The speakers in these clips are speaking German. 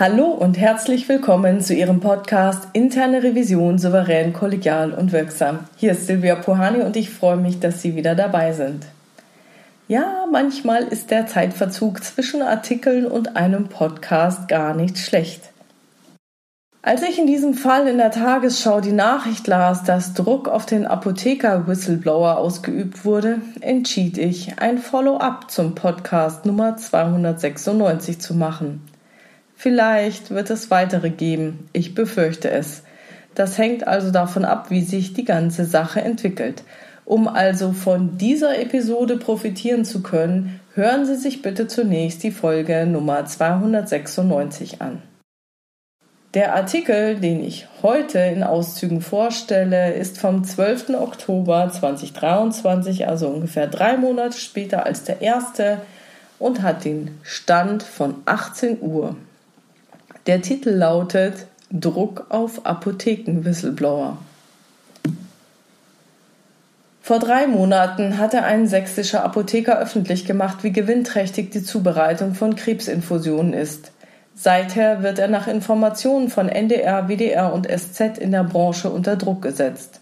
Hallo und herzlich willkommen zu Ihrem Podcast Interne Revision souverän, kollegial und wirksam. Hier ist Silvia Pohani und ich freue mich, dass Sie wieder dabei sind. Ja, manchmal ist der Zeitverzug zwischen Artikeln und einem Podcast gar nicht schlecht. Als ich in diesem Fall in der Tagesschau die Nachricht las, dass Druck auf den Apotheker-Whistleblower ausgeübt wurde, entschied ich, ein Follow-up zum Podcast Nummer 296 zu machen. Vielleicht wird es weitere geben, ich befürchte es. Das hängt also davon ab, wie sich die ganze Sache entwickelt. Um also von dieser Episode profitieren zu können, hören Sie sich bitte zunächst die Folge Nummer 296 an. Der Artikel, den ich heute in Auszügen vorstelle, ist vom 12. Oktober 2023, also ungefähr drei Monate später als der erste, und hat den Stand von 18 Uhr. Der Titel lautet Druck auf Apotheken-Whistleblower. Vor drei Monaten hatte ein sächsischer Apotheker öffentlich gemacht, wie gewinnträchtig die Zubereitung von Krebsinfusionen ist. Seither wird er nach Informationen von NDR, WDR und SZ in der Branche unter Druck gesetzt.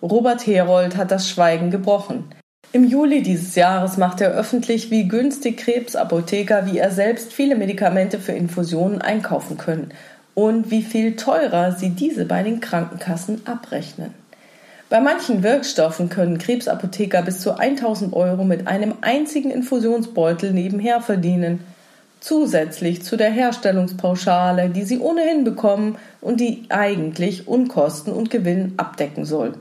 Robert Herold hat das Schweigen gebrochen. Im Juli dieses Jahres machte er öffentlich, wie günstig Krebsapotheker wie er selbst viele Medikamente für Infusionen einkaufen können und wie viel teurer sie diese bei den Krankenkassen abrechnen. Bei manchen Wirkstoffen können Krebsapotheker bis zu 1000 Euro mit einem einzigen Infusionsbeutel nebenher verdienen, zusätzlich zu der Herstellungspauschale, die sie ohnehin bekommen und die eigentlich Unkosten und Gewinn abdecken soll.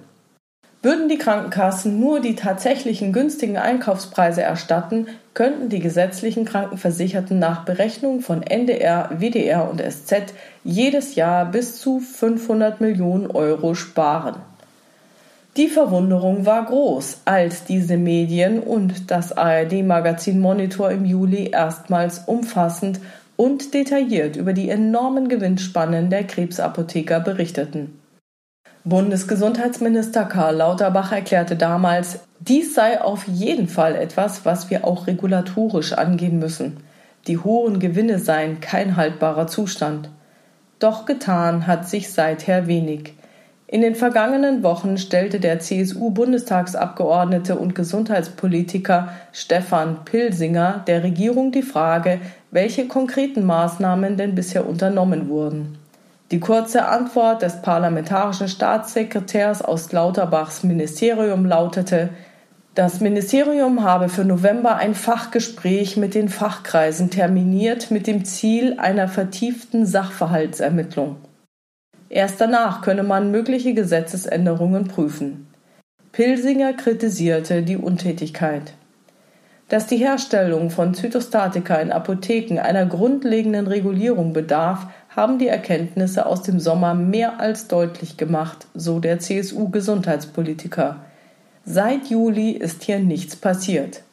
Würden die Krankenkassen nur die tatsächlichen günstigen Einkaufspreise erstatten, könnten die gesetzlichen Krankenversicherten nach Berechnung von NDR, WDR und SZ jedes Jahr bis zu 500 Millionen Euro sparen. Die Verwunderung war groß, als diese Medien und das ARD-Magazin Monitor im Juli erstmals umfassend und detailliert über die enormen Gewinnspannen der Krebsapotheker berichteten. Bundesgesundheitsminister Karl Lauterbach erklärte damals, dies sei auf jeden Fall etwas, was wir auch regulatorisch angehen müssen. Die hohen Gewinne seien kein haltbarer Zustand. Doch getan hat sich seither wenig. In den vergangenen Wochen stellte der CSU-Bundestagsabgeordnete und Gesundheitspolitiker Stefan Pilsinger der Regierung die Frage, welche konkreten Maßnahmen denn bisher unternommen wurden. Die kurze Antwort des parlamentarischen Staatssekretärs aus Lauterbachs Ministerium lautete, das Ministerium habe für November ein Fachgespräch mit den Fachkreisen terminiert mit dem Ziel einer vertieften Sachverhaltsermittlung. Erst danach könne man mögliche Gesetzesänderungen prüfen. Pilsinger kritisierte die Untätigkeit. Dass die Herstellung von Zytostatika in Apotheken einer grundlegenden Regulierung bedarf, haben die Erkenntnisse aus dem Sommer mehr als deutlich gemacht, so der CSU-Gesundheitspolitiker. Seit Juli ist hier nichts passiert.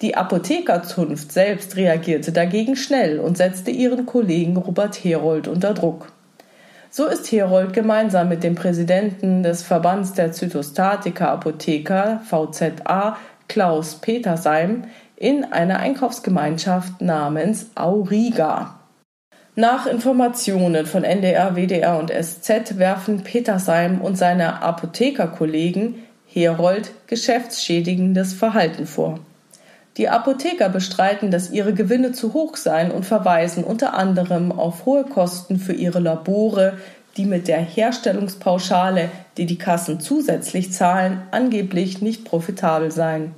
Die Apothekerzunft selbst reagierte dagegen schnell und setzte ihren Kollegen Robert Herold unter Druck. So ist Herold gemeinsam mit dem Präsidenten des Verbands der Zytostatika Apotheker VZA Klaus Petersheim in einer Einkaufsgemeinschaft namens Auriga. Nach Informationen von NDR, WDR und SZ werfen Petersheim und seine Apothekerkollegen Herold geschäftsschädigendes Verhalten vor. Die Apotheker bestreiten, dass ihre Gewinne zu hoch seien und verweisen unter anderem auf hohe Kosten für ihre Labore, die mit der Herstellungspauschale, die die Kassen zusätzlich zahlen, angeblich nicht profitabel seien.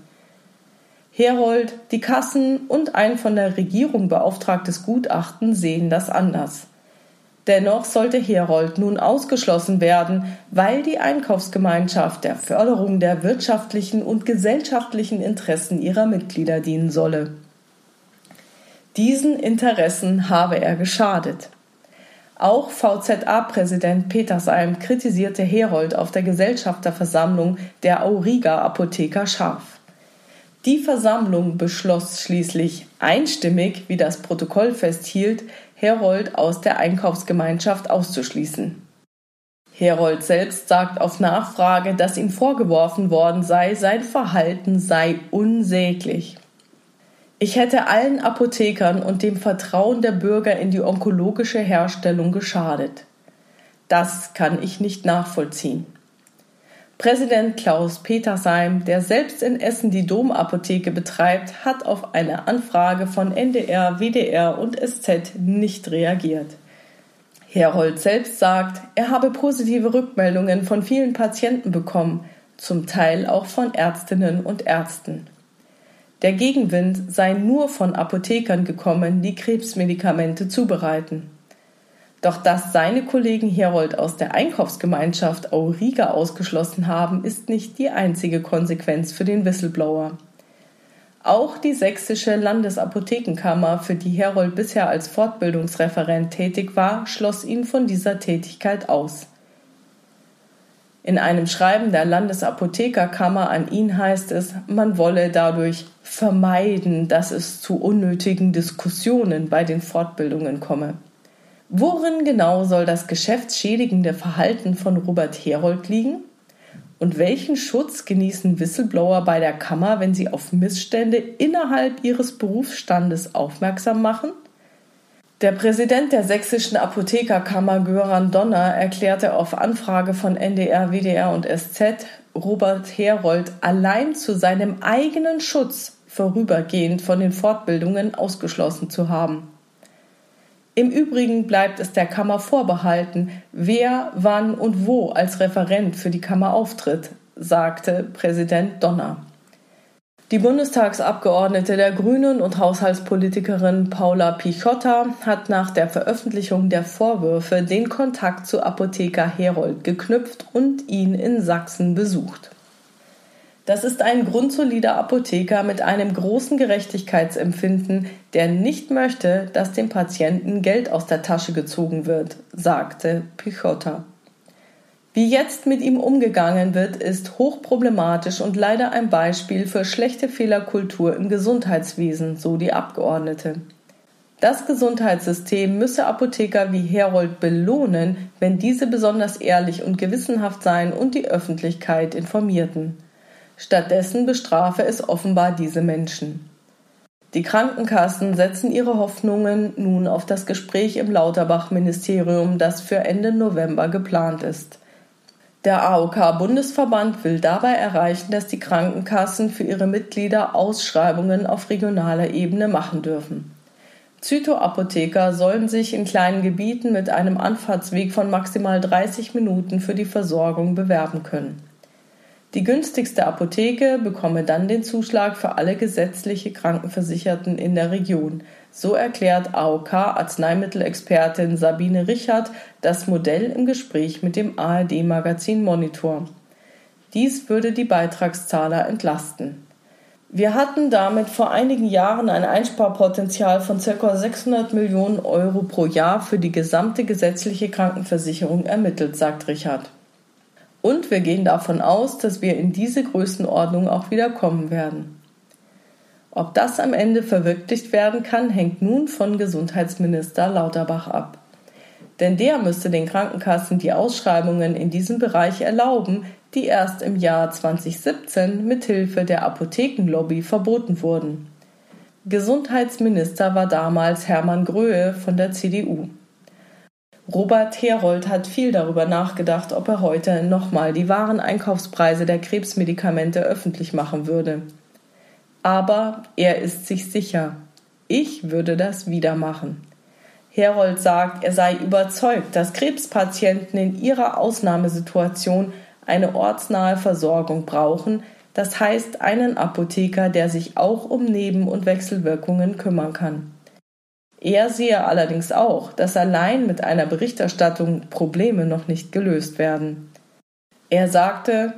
Herold, die Kassen und ein von der Regierung beauftragtes Gutachten sehen das anders. Dennoch sollte Herold nun ausgeschlossen werden, weil die Einkaufsgemeinschaft der Förderung der wirtschaftlichen und gesellschaftlichen Interessen ihrer Mitglieder dienen solle. Diesen Interessen habe er geschadet. Auch VZA-Präsident Petersheim kritisierte Herold auf der Gesellschafterversammlung der Auriga Apotheker scharf. Die Versammlung beschloss schließlich einstimmig, wie das Protokoll festhielt, Herold aus der Einkaufsgemeinschaft auszuschließen. Herold selbst sagt auf Nachfrage, dass ihm vorgeworfen worden sei, sein Verhalten sei unsäglich. Ich hätte allen Apothekern und dem Vertrauen der Bürger in die onkologische Herstellung geschadet. Das kann ich nicht nachvollziehen. Präsident Klaus Petersheim, der selbst in Essen die Domapotheke betreibt, hat auf eine Anfrage von NDR, WDR und SZ nicht reagiert. Herold selbst sagt, er habe positive Rückmeldungen von vielen Patienten bekommen, zum Teil auch von Ärztinnen und Ärzten. Der Gegenwind sei nur von Apothekern gekommen, die Krebsmedikamente zubereiten. Doch dass seine Kollegen Herold aus der Einkaufsgemeinschaft Auriga ausgeschlossen haben, ist nicht die einzige Konsequenz für den Whistleblower. Auch die sächsische Landesapothekenkammer, für die Herold bisher als Fortbildungsreferent tätig war, schloss ihn von dieser Tätigkeit aus. In einem Schreiben der Landesapothekerkammer an ihn heißt es, man wolle dadurch vermeiden, dass es zu unnötigen Diskussionen bei den Fortbildungen komme. Worin genau soll das geschäftsschädigende Verhalten von Robert Herold liegen? Und welchen Schutz genießen Whistleblower bei der Kammer, wenn sie auf Missstände innerhalb ihres Berufsstandes aufmerksam machen? Der Präsident der sächsischen Apothekerkammer Göran Donner erklärte auf Anfrage von NDR, WDR und SZ, Robert Herold allein zu seinem eigenen Schutz vorübergehend von den Fortbildungen ausgeschlossen zu haben. Im Übrigen bleibt es der Kammer vorbehalten, wer, wann und wo als Referent für die Kammer auftritt, sagte Präsident Donner. Die Bundestagsabgeordnete der Grünen und Haushaltspolitikerin Paula Pichotta hat nach der Veröffentlichung der Vorwürfe den Kontakt zu Apotheker Herold geknüpft und ihn in Sachsen besucht. Das ist ein grundsolider Apotheker mit einem großen Gerechtigkeitsempfinden, der nicht möchte, dass dem Patienten Geld aus der Tasche gezogen wird, sagte Pichotta. Wie jetzt mit ihm umgegangen wird, ist hochproblematisch und leider ein Beispiel für schlechte Fehlerkultur im Gesundheitswesen, so die Abgeordnete. Das Gesundheitssystem müsse Apotheker wie Herold belohnen, wenn diese besonders ehrlich und gewissenhaft seien und die Öffentlichkeit informierten. Stattdessen bestrafe es offenbar diese Menschen. Die Krankenkassen setzen ihre Hoffnungen nun auf das Gespräch im Lauterbach-Ministerium, das für Ende November geplant ist. Der AOK-Bundesverband will dabei erreichen, dass die Krankenkassen für ihre Mitglieder Ausschreibungen auf regionaler Ebene machen dürfen. Zytoapotheker sollen sich in kleinen Gebieten mit einem Anfahrtsweg von maximal 30 Minuten für die Versorgung bewerben können. Die günstigste Apotheke bekomme dann den Zuschlag für alle gesetzliche Krankenversicherten in der Region. So erklärt AOK-Arzneimittelexpertin Sabine Richard das Modell im Gespräch mit dem ARD-Magazin Monitor. Dies würde die Beitragszahler entlasten. Wir hatten damit vor einigen Jahren ein Einsparpotenzial von ca. 600 Millionen Euro pro Jahr für die gesamte gesetzliche Krankenversicherung ermittelt, sagt Richard. Und wir gehen davon aus, dass wir in diese Größenordnung auch wieder kommen werden. Ob das am Ende verwirklicht werden kann, hängt nun von Gesundheitsminister Lauterbach ab. Denn der müsste den Krankenkassen die Ausschreibungen in diesem Bereich erlauben, die erst im Jahr 2017 mit Hilfe der Apothekenlobby verboten wurden. Gesundheitsminister war damals Hermann Gröhe von der CDU. Robert Herold hat viel darüber nachgedacht, ob er heute nochmal die wahren Einkaufspreise der Krebsmedikamente öffentlich machen würde. Aber er ist sich sicher, ich würde das wieder machen. Herold sagt, er sei überzeugt, dass Krebspatienten in ihrer Ausnahmesituation eine ortsnahe Versorgung brauchen, das heißt einen Apotheker, der sich auch um Neben- und Wechselwirkungen kümmern kann. Er sehe allerdings auch, dass allein mit einer Berichterstattung Probleme noch nicht gelöst werden. Er sagte,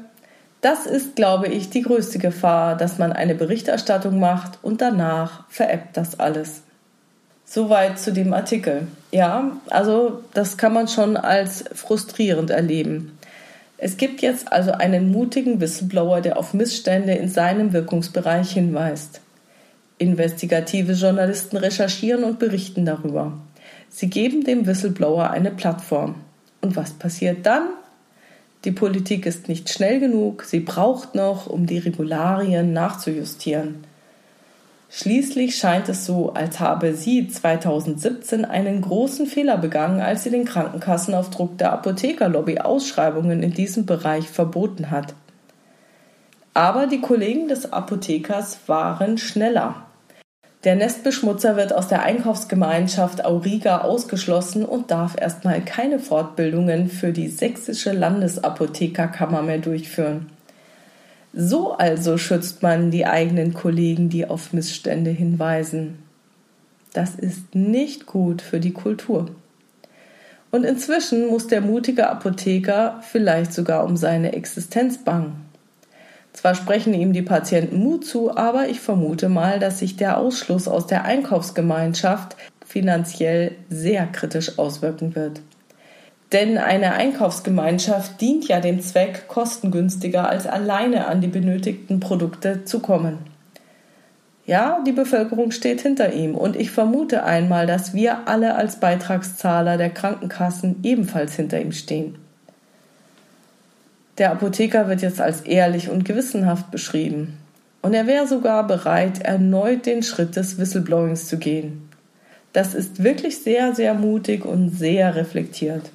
das ist, glaube ich, die größte Gefahr, dass man eine Berichterstattung macht und danach veräppt das alles. Soweit zu dem Artikel. Ja, also das kann man schon als frustrierend erleben. Es gibt jetzt also einen mutigen Whistleblower, der auf Missstände in seinem Wirkungsbereich hinweist. Investigative Journalisten recherchieren und berichten darüber. Sie geben dem Whistleblower eine Plattform. Und was passiert dann? Die Politik ist nicht schnell genug, sie braucht noch, um die Regularien nachzujustieren. Schließlich scheint es so, als habe sie 2017 einen großen Fehler begangen, als sie den Krankenkassen auf Druck der Apothekerlobby Ausschreibungen in diesem Bereich verboten hat. Aber die Kollegen des Apothekers waren schneller. Der Nestbeschmutzer wird aus der Einkaufsgemeinschaft Auriga ausgeschlossen und darf erstmal keine Fortbildungen für die sächsische Landesapothekerkammer mehr durchführen. So also schützt man die eigenen Kollegen, die auf Missstände hinweisen. Das ist nicht gut für die Kultur. Und inzwischen muss der mutige Apotheker vielleicht sogar um seine Existenz bangen. Zwar sprechen ihm die Patienten Mut zu, aber ich vermute mal, dass sich der Ausschluss aus der Einkaufsgemeinschaft finanziell sehr kritisch auswirken wird. Denn eine Einkaufsgemeinschaft dient ja dem Zweck, kostengünstiger als alleine an die benötigten Produkte zu kommen. Ja, die Bevölkerung steht hinter ihm und ich vermute einmal, dass wir alle als Beitragszahler der Krankenkassen ebenfalls hinter ihm stehen. Der Apotheker wird jetzt als ehrlich und gewissenhaft beschrieben. Und er wäre sogar bereit, erneut den Schritt des Whistleblowings zu gehen. Das ist wirklich sehr, sehr mutig und sehr reflektiert.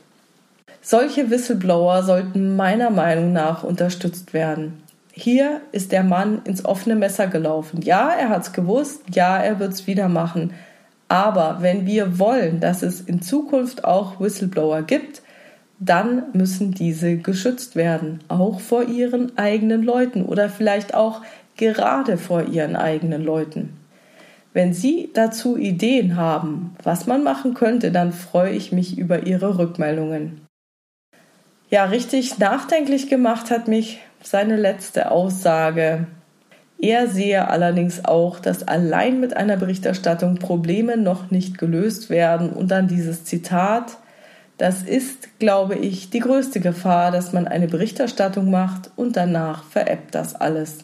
Solche Whistleblower sollten meiner Meinung nach unterstützt werden. Hier ist der Mann ins offene Messer gelaufen. Ja, er hat's gewusst, ja, er wird's wieder machen. Aber wenn wir wollen, dass es in Zukunft auch Whistleblower gibt, dann müssen diese geschützt werden, auch vor ihren eigenen Leuten oder vielleicht auch gerade vor ihren eigenen Leuten. Wenn Sie dazu Ideen haben, was man machen könnte, dann freue ich mich über Ihre Rückmeldungen. Ja, richtig nachdenklich gemacht hat mich seine letzte Aussage. Er sehe allerdings auch, dass allein mit einer Berichterstattung Probleme noch nicht gelöst werden und dann dieses Zitat, das ist, glaube ich, die größte Gefahr, dass man eine Berichterstattung macht und danach veräppt das alles.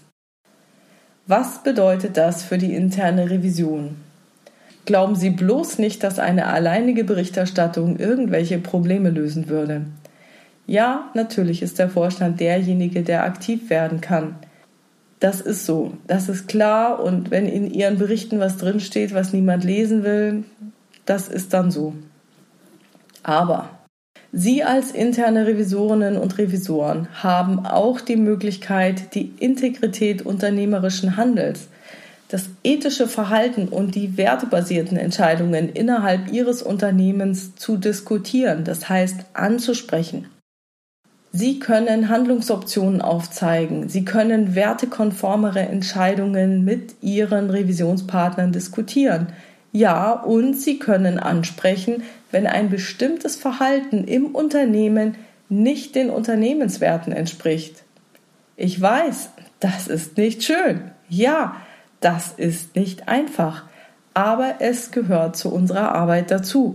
Was bedeutet das für die interne Revision? Glauben Sie bloß nicht, dass eine alleinige Berichterstattung irgendwelche Probleme lösen würde. Ja, natürlich ist der Vorstand derjenige, der aktiv werden kann. Das ist so, das ist klar und wenn in Ihren Berichten was drinsteht, was niemand lesen will, das ist dann so. Aber Sie als interne Revisorinnen und Revisoren haben auch die Möglichkeit, die Integrität unternehmerischen Handels, das ethische Verhalten und die wertebasierten Entscheidungen innerhalb Ihres Unternehmens zu diskutieren, das heißt anzusprechen. Sie können Handlungsoptionen aufzeigen. Sie können wertekonformere Entscheidungen mit Ihren Revisionspartnern diskutieren. Ja, und Sie können ansprechen, wenn ein bestimmtes Verhalten im Unternehmen nicht den Unternehmenswerten entspricht. Ich weiß, das ist nicht schön. Ja, das ist nicht einfach. Aber es gehört zu unserer Arbeit dazu.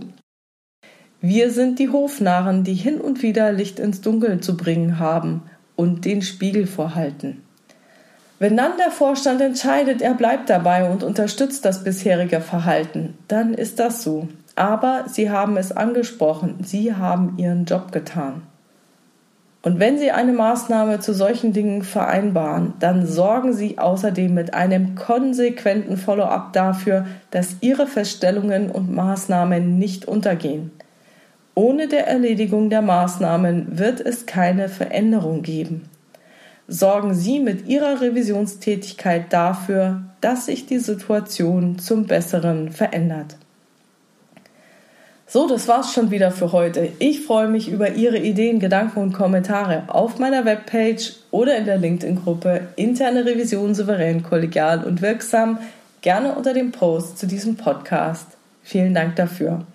Wir sind die Hofnarren, die hin und wieder Licht ins Dunkel zu bringen haben und den Spiegel vorhalten. Wenn dann der Vorstand entscheidet, er bleibt dabei und unterstützt das bisherige Verhalten, dann ist das so. Aber Sie haben es angesprochen, Sie haben Ihren Job getan. Und wenn Sie eine Maßnahme zu solchen Dingen vereinbaren, dann sorgen Sie außerdem mit einem konsequenten Follow-up dafür, dass Ihre Feststellungen und Maßnahmen nicht untergehen. Ohne der Erledigung der Maßnahmen wird es keine Veränderung geben. Sorgen Sie mit Ihrer Revisionstätigkeit dafür, dass sich die Situation zum Besseren verändert. So, das war's schon wieder für heute. Ich freue mich über Ihre Ideen, Gedanken und Kommentare auf meiner Webpage oder in der LinkedIn-Gruppe Interne Revision souverän, kollegial und wirksam, gerne unter dem Post zu diesem Podcast. Vielen Dank dafür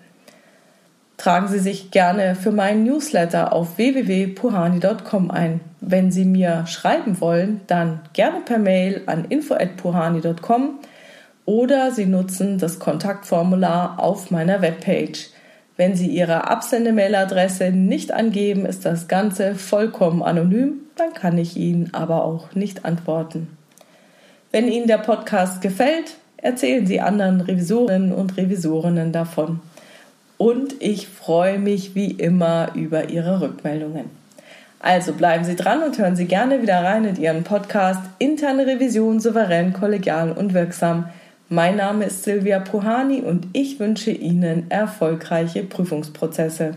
tragen Sie sich gerne für meinen Newsletter auf www.puhani.com ein. Wenn Sie mir schreiben wollen, dann gerne per Mail an info@puhani.com oder Sie nutzen das Kontaktformular auf meiner Webpage. Wenn Sie Ihre Absendemailadresse nicht angeben, ist das Ganze vollkommen anonym, dann kann ich Ihnen aber auch nicht antworten. Wenn Ihnen der Podcast gefällt, erzählen Sie anderen Revisorinnen und Revisorinnen davon und ich freue mich wie immer über Ihre Rückmeldungen. Also bleiben Sie dran und hören Sie gerne wieder rein in Ihren Podcast Interne Revision souverän, kollegial und wirksam. Mein Name ist Silvia Puhani und ich wünsche Ihnen erfolgreiche Prüfungsprozesse.